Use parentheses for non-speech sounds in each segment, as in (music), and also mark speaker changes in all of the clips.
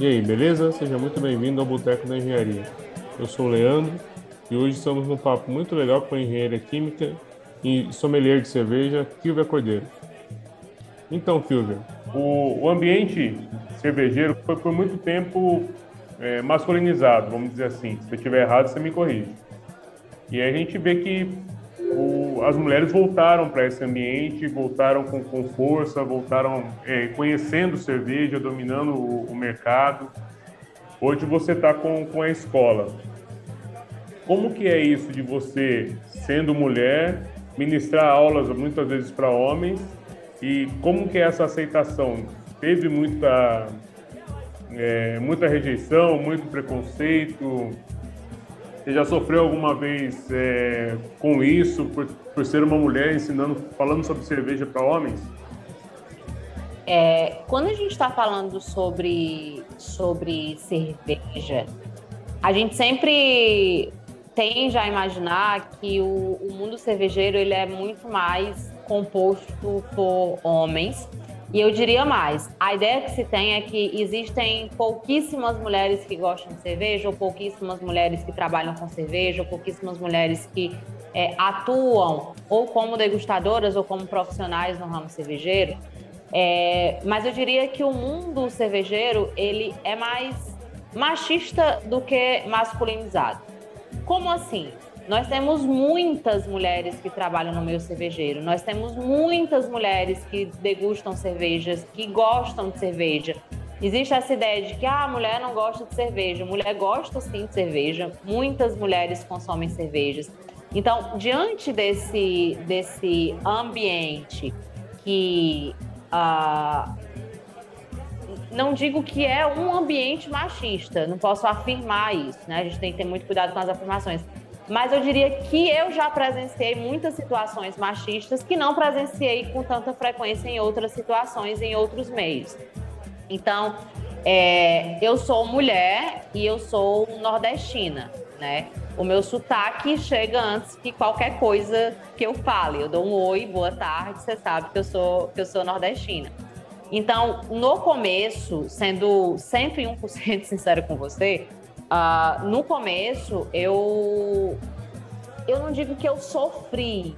Speaker 1: E aí, beleza? Seja muito bem-vindo ao Boteco da Engenharia. Eu sou o Leandro e hoje estamos num papo muito legal com a engenheira química e sommelier de cerveja, Kilvia Cordeiro. Então, Kilvia, o, o, ambiente cervejeiro foi por muito tempo é, masculinizado, vamos dizer assim. Se eu estiver errado, você me corrige. E aí a gente vê que o, as mulheres voltaram para esse ambiente, voltaram com, com força, voltaram é, conhecendo cerveja, dominando o, o mercado. Hoje você está com, com a escola. Como que é isso de você, sendo mulher, ministrar aulas muitas vezes para homens e como que é essa aceitação? Teve muita, é, muita rejeição, muito preconceito? Você já sofreu alguma vez é, com isso, por, por ser uma mulher ensinando, falando sobre cerveja para homens?
Speaker 2: É, quando a gente está falando sobre, sobre cerveja, a gente sempre tende a imaginar que o, o mundo cervejeiro ele é muito mais composto por homens e eu diria mais, a ideia que se tem é que existem pouquíssimas mulheres que gostam de cerveja, ou pouquíssimas mulheres que trabalham com cerveja, ou pouquíssimas mulheres que é, atuam ou como degustadoras ou como profissionais no ramo cervejeiro. É, mas eu diria que o mundo cervejeiro ele é mais machista do que masculinizado. Como assim? Nós temos muitas mulheres que trabalham no meio cervejeiro, nós temos muitas mulheres que degustam cervejas, que gostam de cerveja. Existe essa ideia de que ah, a mulher não gosta de cerveja. Mulher gosta sim de cerveja. Muitas mulheres consomem cervejas. Então, diante desse, desse ambiente que ah, não digo que é um ambiente machista, não posso afirmar isso, né? A gente tem que ter muito cuidado com as afirmações mas eu diria que eu já presenciei muitas situações machistas que não presenciei com tanta frequência em outras situações, em outros meios. Então, é, eu sou mulher e eu sou nordestina, né? O meu sotaque chega antes que qualquer coisa que eu fale. Eu dou um oi, boa tarde, você sabe que eu sou, que eu sou nordestina. Então, no começo, sendo 101% (laughs) sincero com você, Uh, no começo, eu, eu não digo que eu sofri,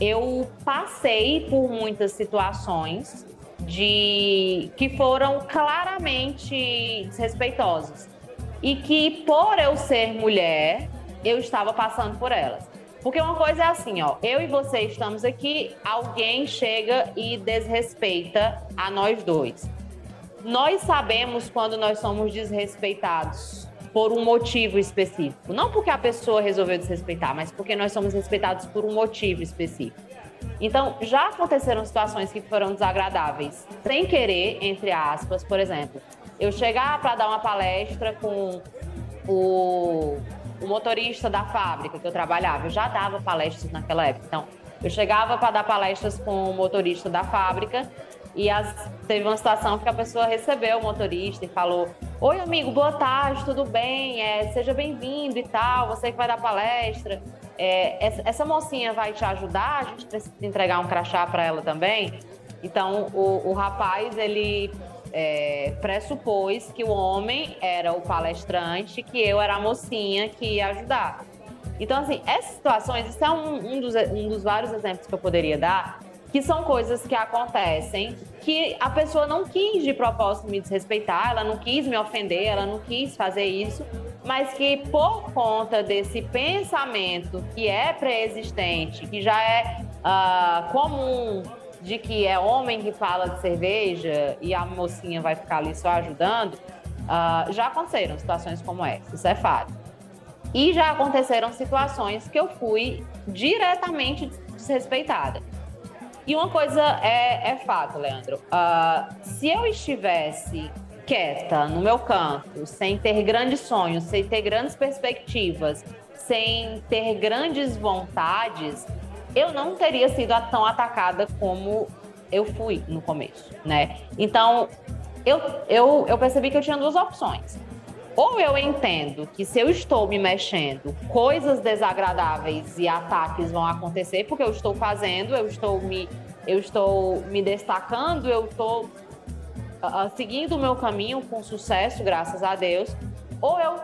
Speaker 2: eu passei por muitas situações de que foram claramente desrespeitosas e que por eu ser mulher eu estava passando por elas. Porque uma coisa é assim, ó, eu e você estamos aqui, alguém chega e desrespeita a nós dois. Nós sabemos quando nós somos desrespeitados por um motivo específico. Não porque a pessoa resolveu desrespeitar, mas porque nós somos respeitados por um motivo específico. Então, já aconteceram situações que foram desagradáveis, sem querer, entre aspas, por exemplo, eu chegar para dar uma palestra com o, o, motorista da fábrica que eu trabalhava, eu já dava palestras naquela época. Então, eu chegava para dar palestras com o motorista da fábrica e as, teve uma situação que a pessoa recebeu o motorista e falou: Oi, amigo, boa tarde, tudo bem? É, seja bem-vindo e tal, você que vai dar palestra. É, essa, essa, mocinha vai te ajudar? A gente precisa entregar um crachá para ela também. Então, o, o rapaz, ele é, pressupôs que o homem era o palestrante, que eu era a mocinha que ia ajudar. Então, assim, essas situações, isso é um, um, dos, um dos vários exemplos que eu poderia dar, que são coisas que acontecem que a pessoa não quis de propósito me desrespeitar, ela não quis me ofender, ela não quis fazer isso, mas que por conta desse pensamento que é pré-existente, que já é uh, comum de que é homem que fala de cerveja e a mocinha vai ficar ali só ajudando, uh, já aconteceram situações como essa, isso é fato. E já aconteceram situações que eu fui diretamente desrespeitada. E uma coisa é, é fato, Leandro. Uh, se eu estivesse quieta no meu canto, sem ter grandes sonhos, sem ter grandes perspectivas, sem ter grandes vontades, eu não teria sido tão atacada como eu fui no começo, né? Então, eu, eu, eu percebi que eu tinha duas opções. Ou eu entendo que se eu estou me mexendo, coisas desagradáveis e ataques vão acontecer porque eu estou fazendo, eu estou me eu estou me destacando, eu estou uh, seguindo o meu caminho com sucesso, graças a Deus, ou eu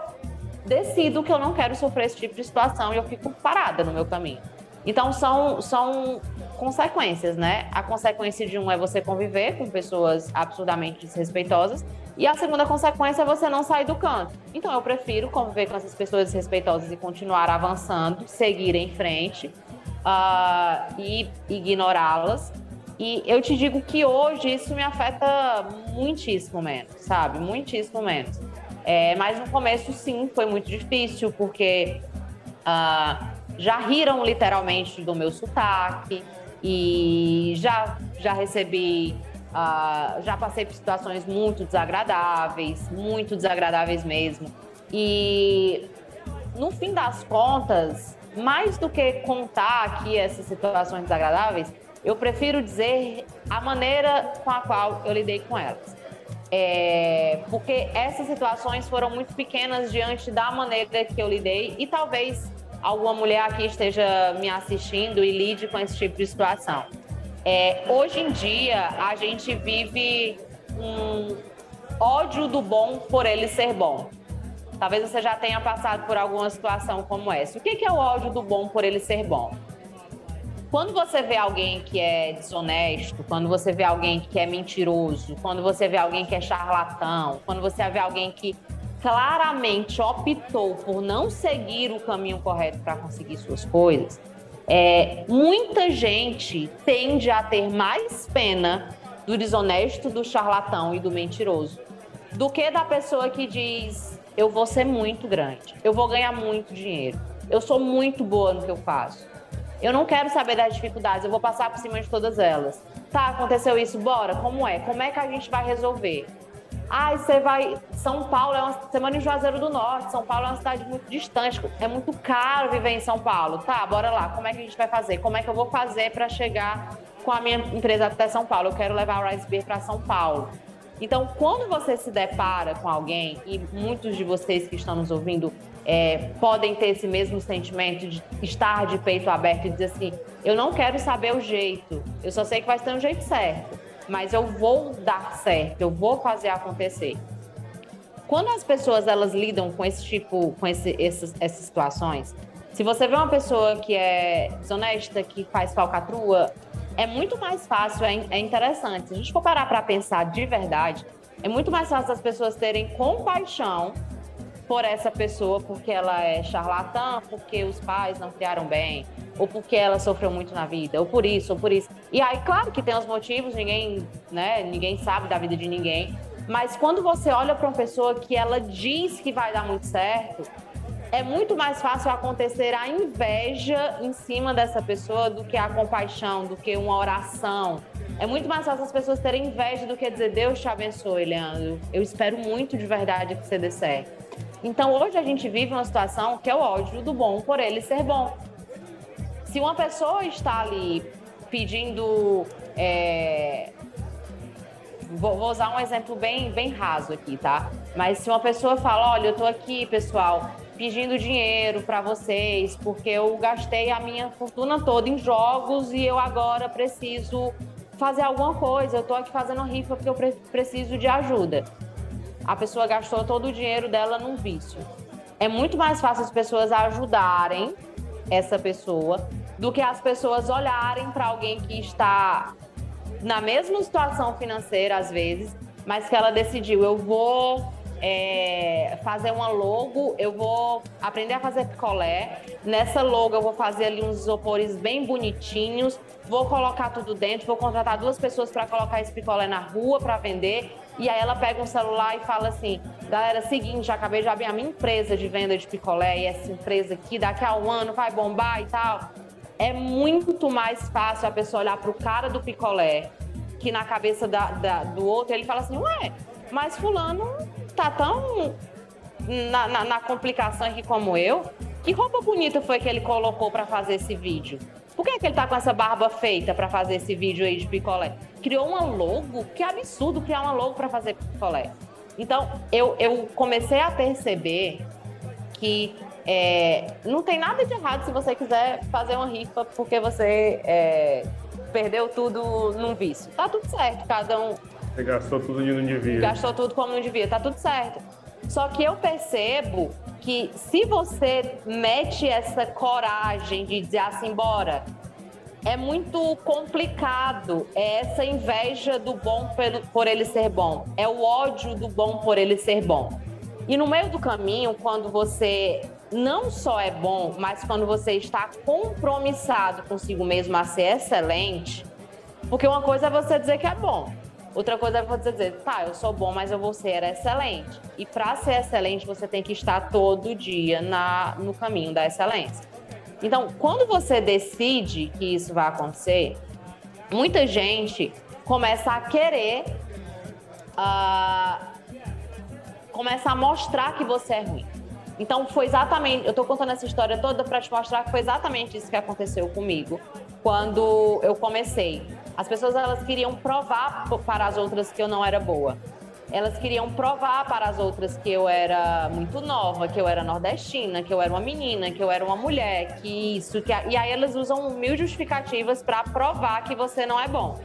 Speaker 2: decido que eu não quero sofrer esse tipo de situação e eu fico parada no meu caminho. Então são, são consequências, né? A consequência de um é você conviver com pessoas absurdamente desrespeitosas e a segunda consequência é você não sair do canto. Então eu prefiro conviver com essas pessoas desrespeitosas e continuar avançando, seguir em frente uh, e ignorá-las. E eu te digo que hoje isso me afeta muitíssimo menos, sabe? Muitíssimo menos. É, mas no começo, sim, foi muito difícil, porque uh, já riram literalmente do meu sotaque e já, já recebi, uh, já passei por situações muito desagradáveis, muito desagradáveis mesmo. E no fim das contas, mais do que contar aqui essas situações desagradáveis, eu prefiro dizer a maneira com a qual eu lidei com elas. É, porque essas situações foram muito pequenas diante da maneira que eu lidei e talvez alguma mulher aqui esteja me assistindo e lide com esse tipo de situação. É, hoje em dia, a gente vive um ódio do bom por ele ser bom. Talvez você já tenha passado por alguma situação como essa. O que é o ódio do bom por ele ser bom? Quando você vê alguém que é desonesto, quando você vê alguém que é mentiroso, quando você vê alguém que é charlatão, quando você vê alguém que claramente optou por não seguir o caminho correto para conseguir suas coisas, é, muita gente tende a ter mais pena do desonesto, do charlatão e do mentiroso do que da pessoa que diz: eu vou ser muito grande, eu vou ganhar muito dinheiro, eu sou muito boa no que eu faço. Eu não quero saber das dificuldades, eu vou passar por cima de todas elas. Tá, aconteceu isso, bora, como é? Como é que a gente vai resolver? Ah, você vai. São Paulo é uma semana em Juazeiro do Norte. São Paulo é uma cidade muito distante. É muito caro viver em São Paulo. Tá, bora lá. Como é que a gente vai fazer? Como é que eu vou fazer para chegar com a minha empresa até São Paulo? Eu quero levar o Rice Beer para São Paulo. Então, quando você se depara com alguém, e muitos de vocês que estão nos ouvindo é, podem ter esse mesmo sentimento de estar de peito aberto e dizer assim: eu não quero saber o jeito, eu só sei que vai ter um jeito certo, mas eu vou dar certo, eu vou fazer acontecer. Quando as pessoas elas lidam com esse tipo, com esse, essas, essas situações, se você vê uma pessoa que é desonesta, que faz falcatrua, é muito mais fácil, é, é interessante. Se a gente for parar para pensar de verdade, é muito mais fácil as pessoas terem compaixão por essa pessoa porque ela é charlatã, porque os pais não criaram bem, ou porque ela sofreu muito na vida, ou por isso, ou por isso. E aí, claro que tem os motivos, ninguém, né, ninguém sabe da vida de ninguém, mas quando você olha para uma pessoa que ela diz que vai dar muito certo, é muito mais fácil acontecer a inveja em cima dessa pessoa do que a compaixão, do que uma oração. É muito mais fácil as pessoas terem inveja do que dizer Deus te abençoe, Leandro. Eu espero muito de verdade que você dê certo. Então hoje a gente vive uma situação que é o ódio do bom por ele ser bom. Se uma pessoa está ali pedindo. É... Vou, vou, usar um exemplo bem, bem raso aqui, tá? Mas se uma pessoa fala: Olha, eu tô aqui, pessoal, pedindo dinheiro para vocês, porque eu gastei a minha fortuna toda em jogos e eu agora preciso fazer alguma coisa. Eu tô aqui fazendo rifa porque eu pre preciso de ajuda. A pessoa gastou todo o dinheiro dela num vício. É muito mais fácil as pessoas ajudarem essa pessoa do que as pessoas olharem para alguém que está na mesma situação financeira às vezes, mas que ela decidiu eu vou é, fazer uma logo, eu vou aprender a fazer picolé. Nessa logo eu vou fazer ali uns isopores bem bonitinhos, vou colocar tudo dentro, vou contratar duas pessoas para colocar esse picolé na rua para vender. E aí ela pega um celular e fala assim: galera, seguinte, já acabei de abrir a minha empresa de venda de picolé e essa empresa aqui daqui a um ano vai bombar e tal. É muito mais fácil a pessoa olhar para o cara do picolé que na cabeça da, da, do outro ele fala assim: ué, mas fulano tá tão na, na, na complicação aqui como eu. Que roupa bonita foi que ele colocou para fazer esse vídeo? Por que, que ele tá com essa barba feita para fazer esse vídeo aí de picolé? Criou uma logo? Que absurdo criar uma logo para fazer picolé. Então, eu, eu comecei a perceber que é, não tem nada de errado se você quiser fazer uma rifa porque você é, perdeu tudo num vício. Tá tudo certo, cada um
Speaker 1: Você gastou tudo onde não devia.
Speaker 2: Gastou tudo como não devia, tá tudo certo. Só que eu percebo que se você mete essa coragem de dizer assim, bora, é muito complicado. É essa inveja do bom por ele ser bom. É o ódio do bom por ele ser bom. E no meio do caminho, quando você não só é bom, mas quando você está compromissado consigo mesmo a ser excelente, porque uma coisa é você dizer que é bom, outra coisa é você dizer, tá, eu sou bom, mas eu vou ser excelente. E para ser excelente, você tem que estar todo dia na, no caminho da excelência. Então, quando você decide que isso vai acontecer, muita gente começa a querer. Uh, começa a mostrar que você é ruim. Então foi exatamente, eu estou contando essa história toda para te mostrar que foi exatamente isso que aconteceu comigo quando eu comecei. As pessoas elas queriam provar para as outras que eu não era boa. Elas queriam provar para as outras que eu era muito nova, que eu era nordestina, que eu era uma menina, que eu era uma mulher, que isso, que e aí elas usam mil justificativas para provar que você não é bom.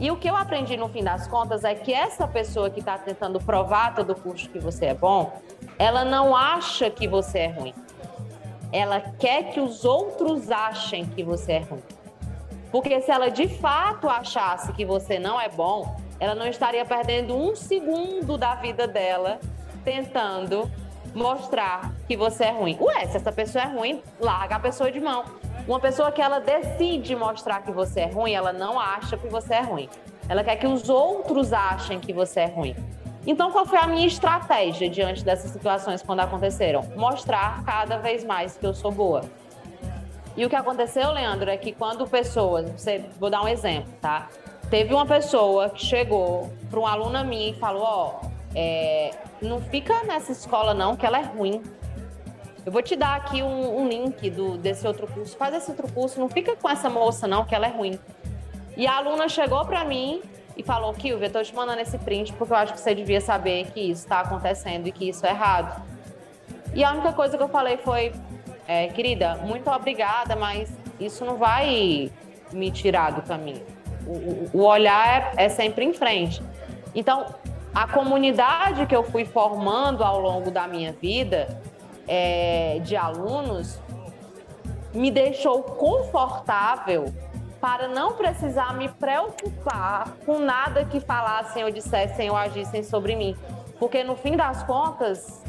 Speaker 2: E o que eu aprendi no fim das contas é que essa pessoa que está tentando provar todo curso que você é bom, ela não acha que você é ruim. Ela quer que os outros achem que você é ruim. Porque se ela de fato achasse que você não é bom, ela não estaria perdendo um segundo da vida dela tentando mostrar que você é ruim. Ué, se essa pessoa é ruim, larga a pessoa de mão. Uma pessoa que ela decide mostrar que você é ruim, ela não acha que você é ruim. Ela quer que os outros achem que você é ruim. Então, qual foi a minha estratégia diante dessas situações quando aconteceram? Mostrar cada vez mais que eu sou boa. E o que aconteceu, Leandro, é que quando pessoas, você, vou dar um exemplo, tá? Teve uma pessoa que chegou para uma aluna minha e falou: Ó, oh, é, não fica nessa escola não, que ela é ruim. Eu vou te dar aqui um, um link do, desse outro curso. Faz esse outro curso, não fica com essa moça, não, que ela é ruim. E a aluna chegou para mim e falou: Kilvia, eu tô te mandando esse print porque eu acho que você devia saber que isso está acontecendo e que isso é errado. E a única coisa que eu falei foi: é, querida, muito obrigada, mas isso não vai me tirar do caminho. O, o olhar é, é sempre em frente. Então, a comunidade que eu fui formando ao longo da minha vida é, de alunos me deixou confortável para não precisar me preocupar com nada que falassem ou dissessem ou agissem sobre mim. Porque no fim das contas,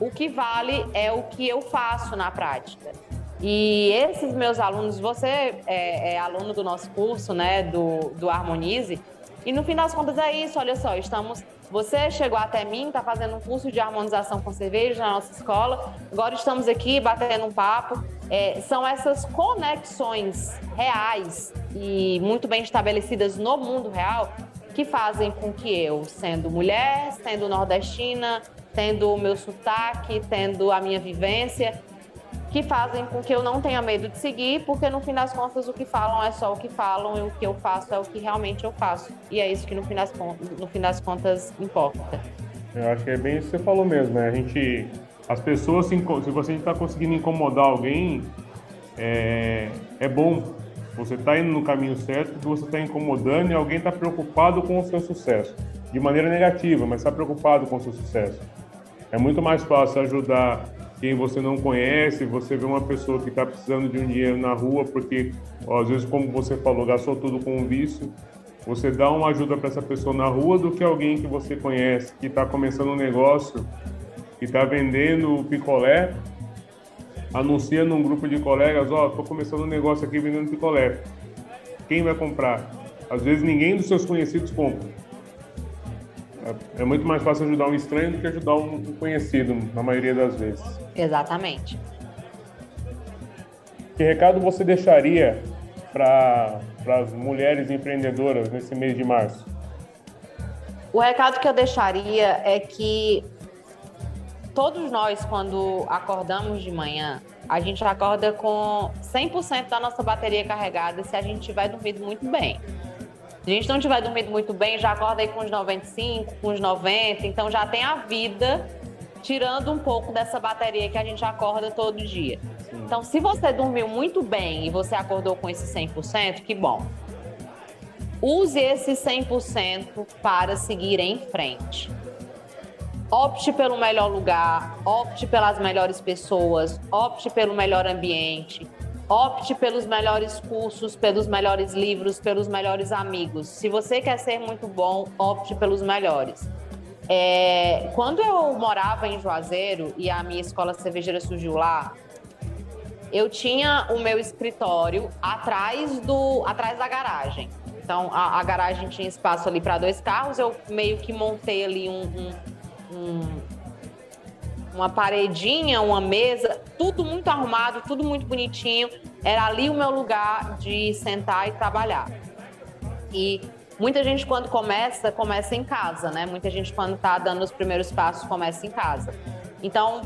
Speaker 2: o que vale é o que eu faço na prática. E esses meus alunos, você é, é aluno do nosso curso, né, do, do Harmonize, e no fim das contas é isso, olha só, estamos você chegou até mim, está fazendo um curso de harmonização com cerveja na nossa escola. Agora estamos aqui batendo um papo. É, são essas conexões reais e muito bem estabelecidas no mundo real que fazem com que eu, sendo mulher, sendo nordestina, tendo o meu sotaque, tendo a minha vivência, que fazem com que eu não tenha medo de seguir, porque no fim das contas o que falam é só o que falam e o que eu faço é o que realmente eu faço. E é isso que no fim das no fim das contas importa.
Speaker 1: Eu acho que é bem isso que você falou mesmo, né? A gente, as pessoas, se, se você está conseguindo incomodar alguém, é, é bom. Você está indo no caminho certo, porque você está incomodando e alguém está preocupado com o seu sucesso. De maneira negativa, mas está preocupado com o seu sucesso. É muito mais fácil ajudar quem você não conhece, você vê uma pessoa que está precisando de um dinheiro na rua, porque às vezes, como você falou, gastou tudo com um vício, você dá uma ajuda para essa pessoa na rua do que alguém que você conhece, que está começando um negócio, que está vendendo picolé, anuncia num grupo de colegas, ó, oh, estou começando um negócio aqui vendendo picolé. Quem vai comprar? Às vezes ninguém dos seus conhecidos compra. É, é muito mais fácil ajudar um estranho do que ajudar um conhecido, na maioria das vezes.
Speaker 2: Exatamente.
Speaker 1: Que recado você deixaria para as mulheres empreendedoras nesse mês de março?
Speaker 2: O recado que eu deixaria é que todos nós, quando acordamos de manhã, a gente acorda com 100% da nossa bateria carregada se a gente tiver dormido muito bem. Se a gente não tiver dormido muito bem, já acorda aí com uns 95, com uns 90, então já tem a vida tirando um pouco dessa bateria que a gente acorda todo dia. Sim. Então, se você dormiu muito bem e você acordou com esse 100%, que bom. use esse 100% para seguir em frente. Opte pelo melhor lugar, opte pelas melhores pessoas, opte pelo melhor ambiente, opte pelos melhores cursos, pelos melhores livros, pelos melhores amigos. Se você quer ser muito bom, opte pelos melhores. É, quando eu morava em Juazeiro e a minha escola cervejeira surgiu lá, eu tinha o meu escritório atrás do atrás da garagem. Então a, a garagem tinha espaço ali para dois carros. Eu meio que montei ali um, um, um, uma paredinha, uma mesa, tudo muito arrumado, tudo muito bonitinho. Era ali o meu lugar de sentar e trabalhar. E muita gente quando começa, começa em casa, né? Muita gente quando está dando os primeiros passos começa em casa. Então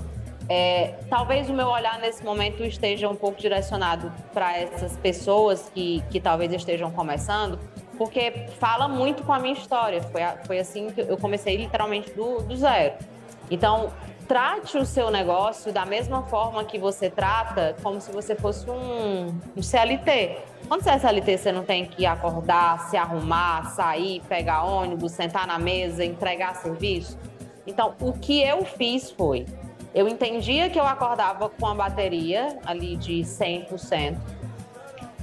Speaker 2: é, talvez o meu olhar nesse momento esteja um pouco direcionado para essas pessoas que, que talvez estejam começando, porque fala muito com a minha história. Foi, foi assim que eu comecei literalmente do, do zero. Então, trate o seu negócio da mesma forma que você trata, como se você fosse um, um CLT. Quando você é CLT, você não tem que acordar, se arrumar, sair, pegar ônibus, sentar na mesa, entregar serviço. Então, o que eu fiz foi eu entendia que eu acordava com a bateria ali de 100%.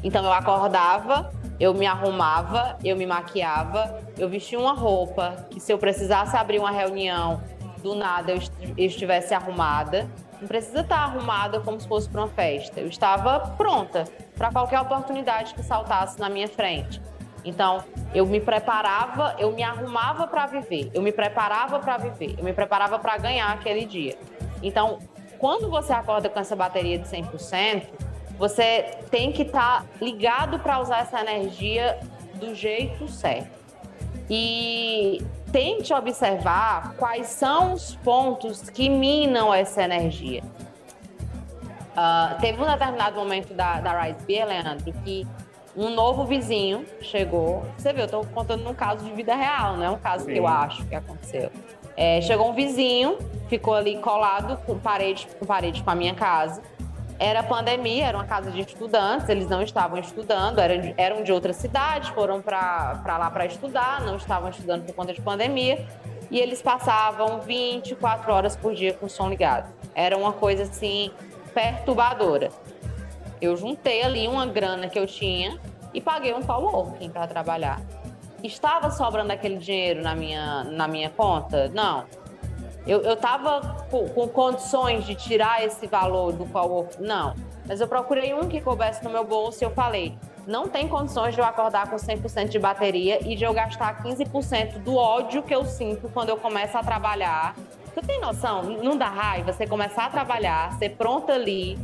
Speaker 2: Então eu acordava, eu me arrumava, eu me maquiava, eu vestia uma roupa que se eu precisasse abrir uma reunião, do nada eu estivesse arrumada. Não precisa estar arrumada como se fosse para uma festa. Eu estava pronta para qualquer oportunidade que saltasse na minha frente. Então, eu me preparava, eu me arrumava para viver, eu me preparava para viver, eu me preparava para ganhar aquele dia. Então, quando você acorda com essa bateria de 100%, você tem que estar tá ligado para usar essa energia do jeito certo. E tente observar quais são os pontos que minam essa energia. Uh, teve um determinado momento da, da Rise Beer, Leandro, que um novo vizinho chegou. Você viu, eu estou contando um caso de vida real, não é um caso Sim. que eu acho que aconteceu. É, chegou um vizinho, ficou ali colado com parede com parede com a minha casa. Era pandemia, era uma casa de estudantes, eles não estavam estudando, eram, eram de outra cidade, foram para lá para estudar, não estavam estudando por conta de pandemia, e eles passavam 24 horas por dia com o som ligado. Era uma coisa assim perturbadora. Eu juntei ali uma grana que eu tinha e paguei um coworking para trabalhar. Estava sobrando aquele dinheiro na minha, na minha conta? Não. Eu estava com, com, condições de tirar esse valor do qual Não. Mas eu procurei um que coubesse no meu bolso e eu falei: não tem condições de eu acordar com 100% de bateria e de eu gastar 15% do ódio que eu sinto quando eu começo a trabalhar. Você tem noção? Não dá raiva você começar a trabalhar, ser pronta ali,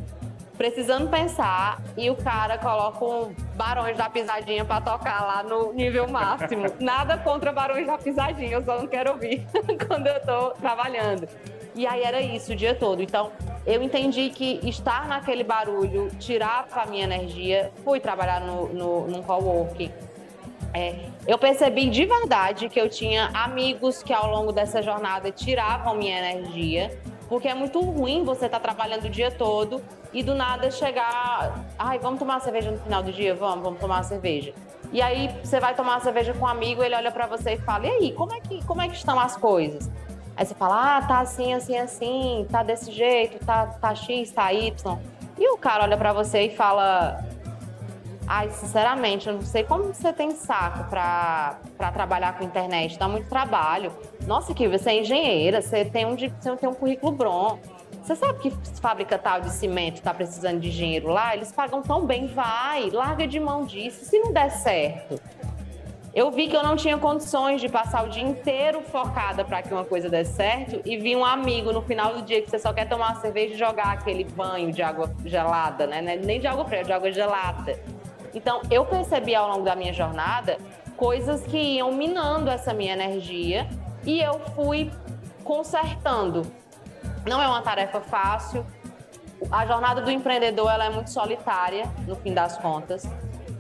Speaker 2: precisando pensar e o cara coloca um Barões da Pisadinha para tocar lá no nível máximo. (laughs) Nada contra Barões da Pisadinha, eu só não quero ouvir (laughs) quando eu tô trabalhando. E aí era isso o dia todo. Então, eu entendi que estar naquele barulho tirava a minha energia. Fui trabalhar no, no, num coworking. É, eu percebi de verdade que eu tinha amigos que ao longo dessa jornada tiravam minha energia porque é muito ruim você estar tá trabalhando o dia todo e do nada chegar. Ai, vamos tomar uma cerveja no final do dia? Vamos, vamos tomar uma cerveja. E aí você vai tomar uma cerveja com um amigo, ele olha para você e fala: E aí, como é, que, como é que estão as coisas? Aí você fala: Ah, tá assim, assim, assim, tá desse jeito, tá, tá X, tá Y. E o cara olha para você e fala: Ai, sinceramente, eu não sei como você tem saco para trabalhar com internet, dá muito trabalho. Nossa, que você é engenheira, você tem um, você tem um currículo bom. Você sabe que fábrica tal de cimento está precisando de engenheiro lá? Eles pagam tão bem, vai, larga de mão disso. Se não der certo, eu vi que eu não tinha condições de passar o dia inteiro focada para que uma coisa desse certo e vi um amigo no final do dia que você só quer tomar uma cerveja e jogar aquele banho de água gelada, né? Nem de água fria, de água gelada. Então, eu percebi ao longo da minha jornada coisas que iam minando essa minha energia e eu fui consertando. Não é uma tarefa fácil. A jornada do empreendedor ela é muito solitária, no fim das contas.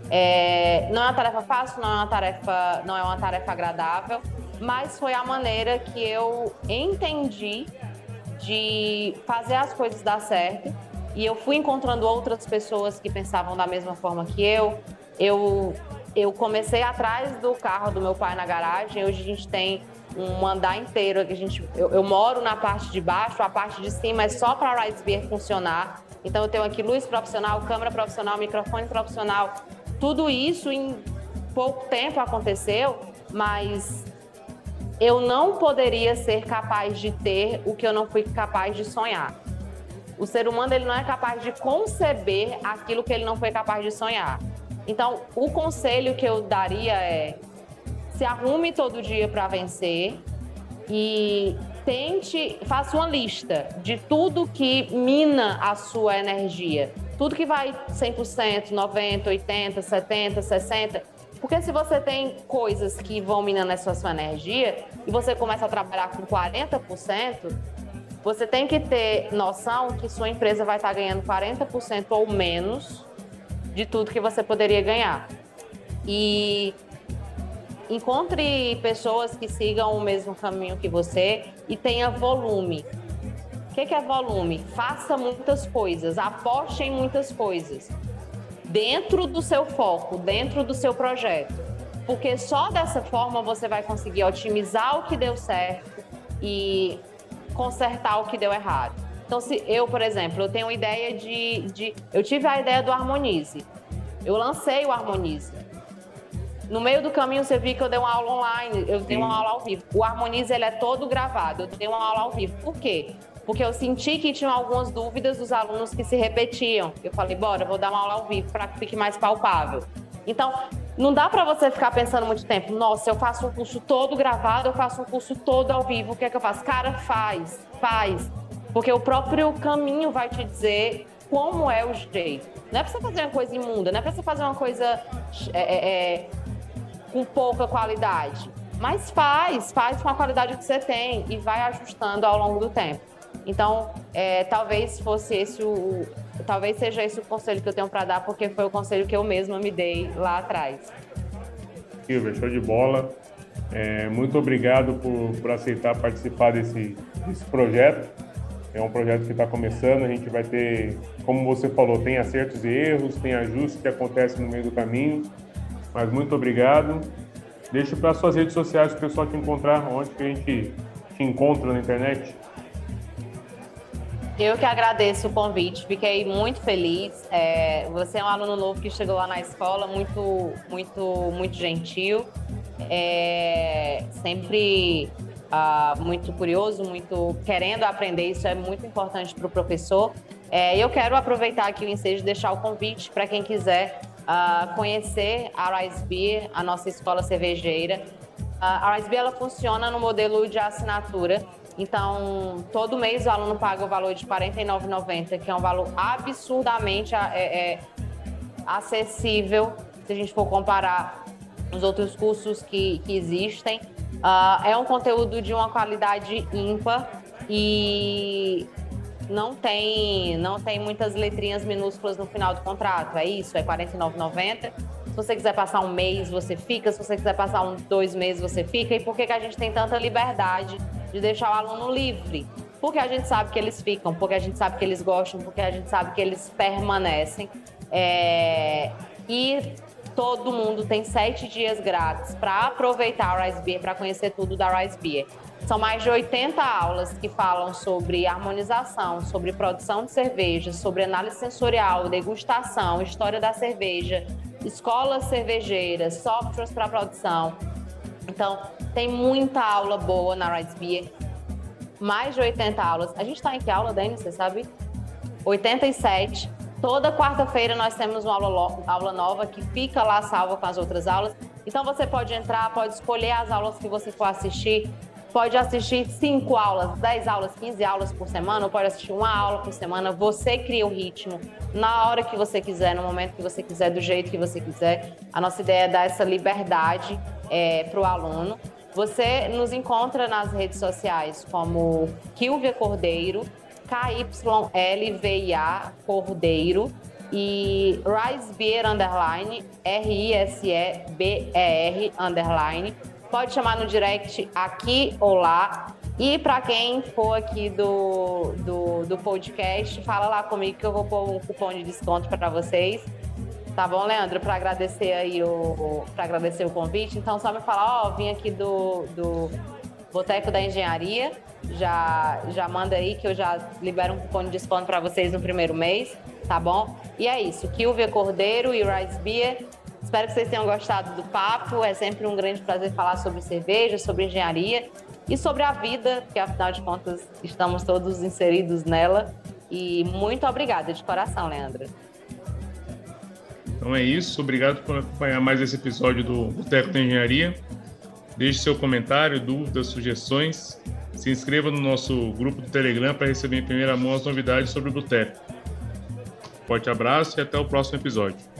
Speaker 2: É, não é uma tarefa fácil, não é uma tarefa, não é uma tarefa agradável, mas foi a maneira que eu entendi de fazer as coisas dar certo e eu fui encontrando outras pessoas que pensavam da mesma forma que eu. Eu eu comecei atrás do carro do meu pai na garagem. Hoje a gente tem um andar inteiro que a gente. Eu, eu, moro na parte de baixo, a parte de cima é só para a Rise Beer funcionar. Então eu tenho aqui luz profissional, câmera profissional, microfone profissional. Tudo isso em pouco tempo aconteceu, mas eu não poderia ser capaz de ter o que eu não fui capaz de sonhar. O ser humano ele não é capaz de conceber aquilo que ele não foi capaz de sonhar. Então, o conselho que eu daria é: se arrume todo dia para vencer e tente, faça uma lista de tudo que mina a sua energia. Tudo que vai 100%, 90, 80, 70, 60. Porque se você tem coisas que vão minando essa sua energia e você começa a trabalhar com 40%, você tem que ter noção que sua empresa vai estar ganhando 40% ou menos de tudo que você poderia ganhar. E encontre pessoas que sigam o mesmo caminho que você e tenha volume. O que, é volume? Faça muitas coisas, aposte em muitas coisas dentro do seu foco, dentro do seu projeto. Porque só dessa forma você vai conseguir otimizar o que deu certo e consertar o que deu errado. Então, se eu, por exemplo, eu tenho uma ideia de, de. Eu tive a ideia do Harmonize. Eu lancei o Harmonize. No meio do caminho, você viu que eu dei uma aula online, eu dei uma aula ao vivo. O Harmonize, ele é todo gravado, eu dei uma aula ao vivo. Por quê? Porque eu senti que tinham algumas dúvidas dos alunos que se repetiam. Eu falei, bora, vou dar uma aula ao vivo para que fique mais palpável. Então, não dá para você ficar pensando muito tempo, nossa, eu faço um curso todo gravado, eu faço um curso todo ao vivo, o que é que eu faço? Cara, faz, faz. Porque o próprio caminho vai te dizer como é o jeito. Não é para você fazer uma coisa imunda, não é para você fazer uma coisa é, é, é, com pouca qualidade. Mas faz, faz com a qualidade que você tem e vai ajustando ao longo do tempo. Então, é, talvez fosse esse o, talvez seja esse o conselho que eu tenho para dar, porque foi o conselho que eu mesma me dei lá atrás.
Speaker 1: Silvia, show de bola. É, muito obrigado por, por aceitar participar desse, desse projeto. É um projeto que está começando, a gente vai ter, como você falou, tem acertos e erros, tem ajustes que acontecem no meio do caminho. Mas muito obrigado. Deixa para suas redes sociais o pessoal te encontrar, onde que a gente te encontra na internet.
Speaker 2: Eu que agradeço o convite, fiquei muito feliz. É, você é um aluno novo que chegou lá na escola, muito, muito, muito gentil. É, sempre uh, muito curioso, muito querendo aprender, isso é muito importante para o professor. É, eu quero aproveitar aqui o ensejo e deixar o convite para quem quiser uh, conhecer a Rise Beer, a nossa escola cervejeira. Uh, a Rise Beer ela funciona no modelo de assinatura, então todo mês o aluno paga o valor de R$ 49,90, que é um valor absurdamente é, é, acessível se a gente for comparar os outros cursos que, que existem. Uh, é um conteúdo de uma qualidade ímpar e não tem, não tem muitas letrinhas minúsculas no final do contrato. É isso, é R$ 49,90. Se você quiser passar um mês, você fica. Se você quiser passar um, dois meses, você fica. E por que, que a gente tem tanta liberdade de deixar o aluno livre? Porque a gente sabe que eles ficam, porque a gente sabe que eles gostam, porque a gente sabe que eles permanecem. É... E todo mundo tem sete dias grátis para aproveitar o Rise Beer, para conhecer tudo da Rise Beer. São mais de 80 aulas que falam sobre harmonização, sobre produção de cerveja, sobre análise sensorial, degustação, história da cerveja, escolas cervejeiras, softwares para produção. Então, tem muita aula boa na Rise Beer. Mais de 80 aulas. A gente está em que aula, Dani? Você sabe? 87. Toda quarta-feira nós temos uma aula, aula nova que fica lá salva com as outras aulas. Então você pode entrar, pode escolher as aulas que você for assistir. Pode assistir 5 aulas, 10 aulas, 15 aulas por semana, ou pode assistir uma aula por semana. Você cria o ritmo na hora que você quiser, no momento que você quiser, do jeito que você quiser. A nossa ideia é dar essa liberdade é, para o aluno. Você nos encontra nas redes sociais como Kilvia Cordeiro, KYLVIA Cordeiro e Rise Beer underline, R-I-S-E-B-E-R underline. Pode chamar no direct aqui ou lá. E para quem for aqui do, do, do, podcast, fala lá comigo que eu vou pôr um cupom de desconto para vocês. Tá bom, Leandro? Para agradecer aí o para agradecer o convite, então só me falar, ó, vim aqui do, do Boteco da Engenharia, já já manda aí que eu já libero um cupom de desconto para vocês no primeiro mês, tá bom? E é isso, Kilvia Cordeiro e Rice Beer. Espero que vocês tenham gostado do papo. É sempre um grande prazer falar sobre cerveja, sobre engenharia e sobre a vida, porque afinal de contas estamos todos inseridos nela. E muito obrigada de coração, Leandro.
Speaker 1: Então é isso. Obrigado por acompanhar mais esse episódio do Boteco da Engenharia. Deixe seu comentário, dúvidas, sugestões. Se inscreva no nosso grupo do Telegram para receber em primeira mão as novidades sobre o Boteco. Forte abraço e até o próximo episódio.